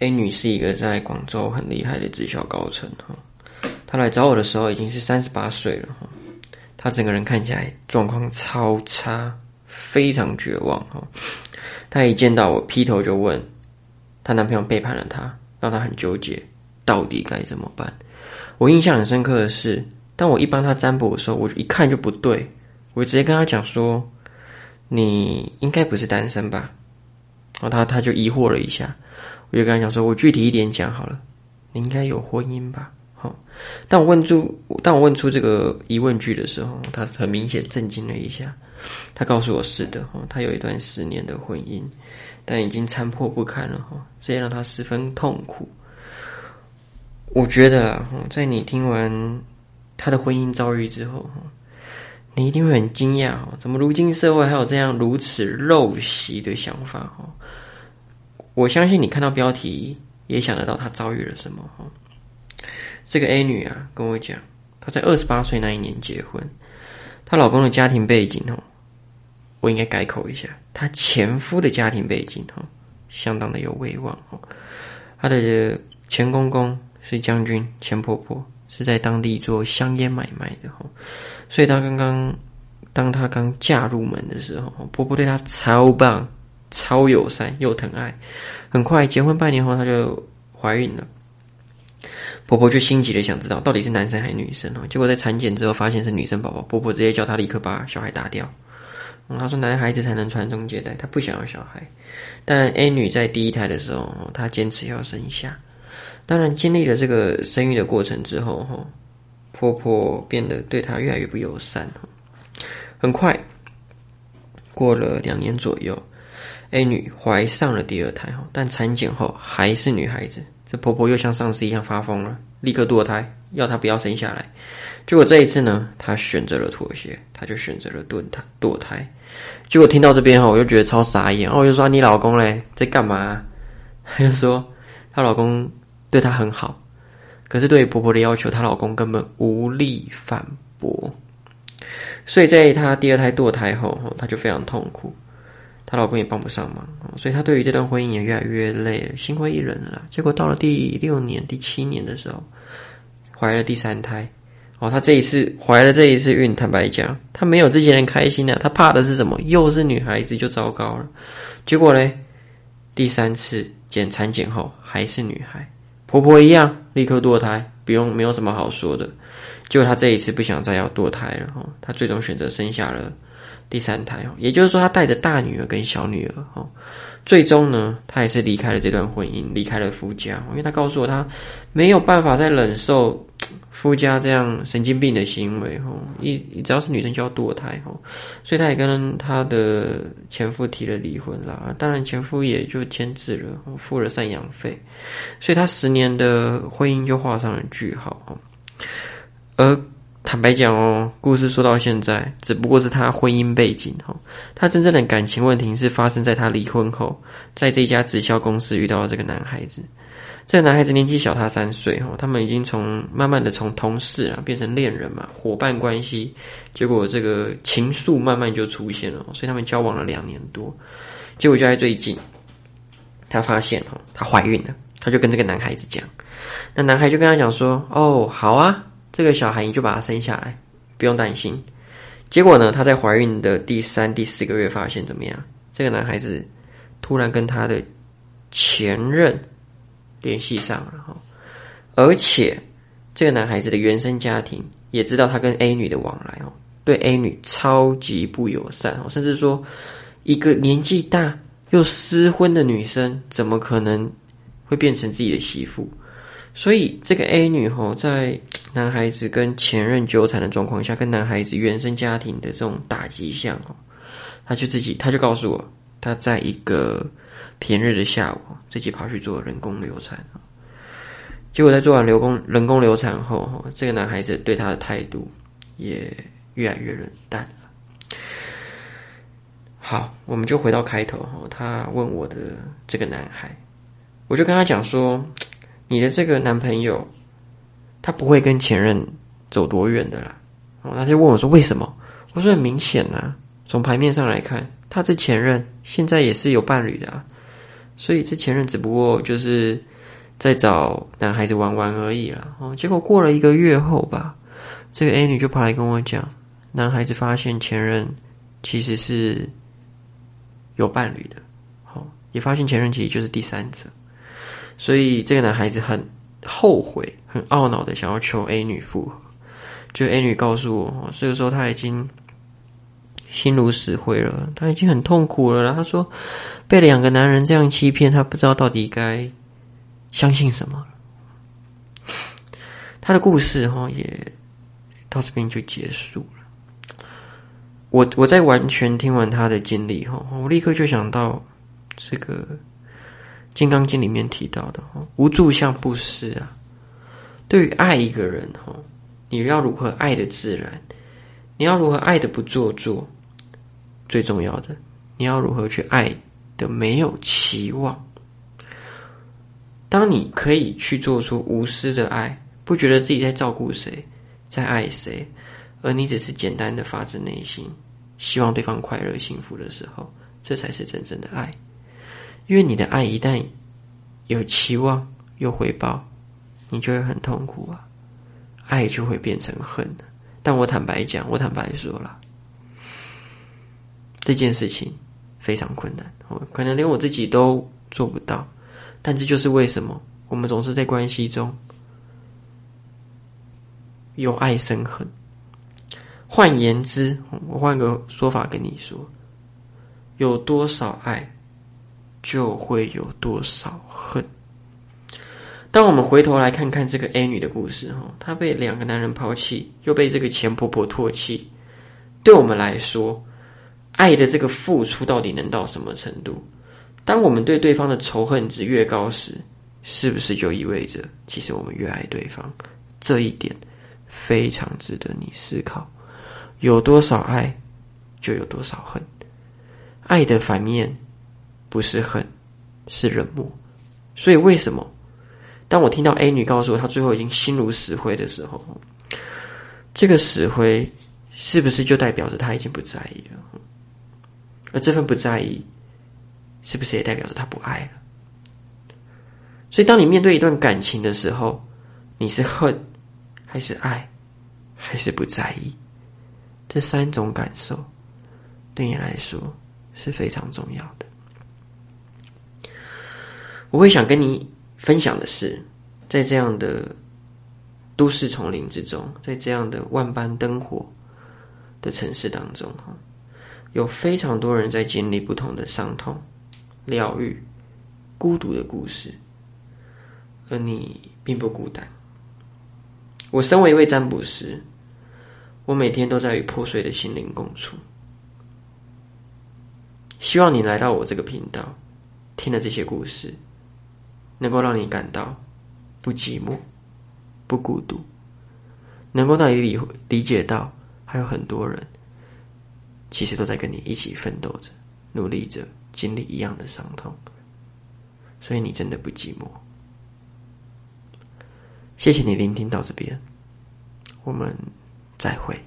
A 女是一个在广州很厉害的直销高层哈，她来找我的时候已经是三十八岁了哈，她整个人看起来状况超差，非常绝望哈。她一见到我劈头就问，她男朋友背叛了她，让她很纠结，到底该怎么办？我印象很深刻的是，当我一帮她占卜的时候，我就一看就不对，我直接跟她讲说，你应该不是单身吧？然后他他就疑惑了一下。我就跟他讲说，我具体一点讲好了，你应该有婚姻吧？好，当我问出当我问出这个疑问句的时候，他很明显震惊了一下。他告诉我是的，哈，他有一段十年的婚姻，但已经残破不堪了，哈，这也让他十分痛苦。我觉得，在你听完他的婚姻遭遇之后，你一定会很惊讶，哈，怎么如今社会还有这样如此陋习的想法，哈。我相信你看到标题也想得到她遭遇了什么哈。这个 A 女啊跟我讲，她在二十八岁那一年结婚，她老公的家庭背景哦，我应该改口一下，她前夫的家庭背景哈，相当的有威望哦。她的前公公是将军，前婆婆是在当地做香烟买卖的哈，所以她刚刚当她刚嫁入门的时候，婆婆对她超棒。超友善又疼爱，很快结婚半年后，她就怀孕了。婆婆就心急的想知道到底是男生还是女生哦。结果在产检之后发现是女生宝宝，婆婆直接叫她立刻把小孩打掉。她说男孩子才能传宗接代，她不想要小孩。但 A 女在第一胎的时候，她坚持要生下。当然经历了这个生育的过程之后，哈，婆婆变得对她越来越不友善。很快过了两年左右。A 女怀上了第二胎哈，但产检后还是女孩子。这婆婆又像上次一样发疯了，立刻堕胎，要她不要生下来。结果这一次呢，她选择了妥协，她就选择了堕胎。堕胎。结果听到这边哈，我就觉得超傻眼。然后我就说你老公嘞在干嘛？她就说她老公对她很好，可是对于婆婆的要求，她老公根本无力反驳。所以在她第二胎堕胎后，她就非常痛苦。她老公也帮不上忙，所以她对于这段婚姻也越来越累了，心灰意冷了。结果到了第六年、第七年的时候，怀了第三胎。哦，她这一次怀了这一次孕，坦白讲，她没有之前人开心啊。她怕的是什么？又是女孩子就糟糕了。结果嘞，第三次检产检后还是女孩，婆婆一样立刻堕胎，不用没有什么好说的。就她这一次不想再要堕胎了，哈，她最终选择生下了。第三胎哦，也就是说，她带着大女儿跟小女儿哈，最终呢，她也是离开了这段婚姻，离开了夫家，因为她告诉我，她没有办法再忍受夫家这样神经病的行为哦，一只要是女生就要堕胎哦，所以她也跟她的前夫提了离婚啦，当然前夫也就签字了，付了赡养费，所以她十年的婚姻就画上了句号哦，而。坦白讲哦，故事说到现在，只不过是他婚姻背景哈。他真正的感情问题是发生在他离婚后，在这家直销公司遇到了这个男孩子。这个男孩子年纪小他三岁哈，他们已经从慢慢的从同事啊变成恋人嘛，伙伴关系。结果这个情愫慢慢就出现了，所以他们交往了两年多。结果就在最近，他发现哈，她怀孕了，他就跟这个男孩子讲，那男孩就跟他讲说：“哦，好啊。”这个小孩你就把他生下来，不用担心。结果呢，她在怀孕的第三、第四个月发现怎么样？这个男孩子突然跟他的前任联系上了哈，而且这个男孩子的原生家庭也知道他跟 A 女的往来哦，对 A 女超级不友善哦，甚至说一个年纪大又失婚的女生，怎么可能会变成自己的媳妇？所以这个 A 女吼，在男孩子跟前任纠缠的状况下，跟男孩子原生家庭的这种打击下，哦，他就自己，他就告诉我，他在一个平日的下午，自己跑去做人工流产，结果在做完人工人工流产后，这个男孩子对他的态度也越来越冷淡好，我们就回到开头哈，他问我的这个男孩，我就跟他讲说。你的这个男朋友，他不会跟前任走多远的啦。哦，他就问我说：“为什么？”我说：“很明显呐，从牌面上来看，他这前任现在也是有伴侣的啊。所以这前任只不过就是在找男孩子玩玩而已啦。哦，结果过了一个月后吧，这个 A 女就跑来跟我讲，男孩子发现前任其实是有伴侣的，好，也发现前任其实就是第三者，所以这个男孩子很后悔、很懊恼的想要求 A 女复合。就 A 女告诉我，这个时候他已经心如死灰了，他已经很痛苦了。他说被两个男人这样欺骗，他不知道到底该。相信什么？他的故事哈也到这边就结束了。我我在完全听完他的经历哈，我立刻就想到这个《金刚经》里面提到的哈，无助相不施啊。对于爱一个人哈，你要如何爱的自然？你要如何爱的不做作？最重要的，你要如何去爱的没有期望？当你可以去做出无私的爱，不觉得自己在照顾谁，在爱谁，而你只是简单的发自内心希望对方快乐幸福的时候，这才是真正的爱。因为你的爱一旦有期望、有回报，你就会很痛苦啊，爱就会变成恨。但我坦白讲，我坦白说了，这件事情非常困难，我可能连我自己都做不到。但这就是为什么我们总是在关系中有爱生恨。换言之，我换个说法跟你说：有多少爱，就会有多少恨。当我们回头来看看这个 A 女的故事，哈，她被两个男人抛弃，又被这个前婆婆唾弃，对我们来说，爱的这个付出到底能到什么程度？当我们对对方的仇恨值越高时，是不是就意味着其实我们越爱对方？这一点非常值得你思考。有多少爱，就有多少恨。爱的反面不是恨，是冷漠。所以为什么当我听到 A 女告诉我她最后已经心如死灰的时候，这个死灰是不是就代表着她已经不在意了？而这份不在意。是不是也代表着他不爱了？所以，当你面对一段感情的时候，你是恨，还是爱，还是不在意？这三种感受对你来说是非常重要的。我会想跟你分享的是，在这样的都市丛林之中，在这样的万般灯火的城市当中，哈，有非常多人在经历不同的伤痛。疗愈孤独的故事，而你并不孤单。我身为一位占卜师，我每天都在与破碎的心灵共处。希望你来到我这个频道，听了这些故事，能够让你感到不寂寞、不孤独，能够让你理理解到，还有很多人其实都在跟你一起奋斗着、努力着。经历一样的伤痛，所以你真的不寂寞。谢谢你聆听到这边，我们再会。